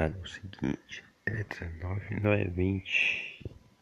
cara, é o seguinte, é 19, não é 20.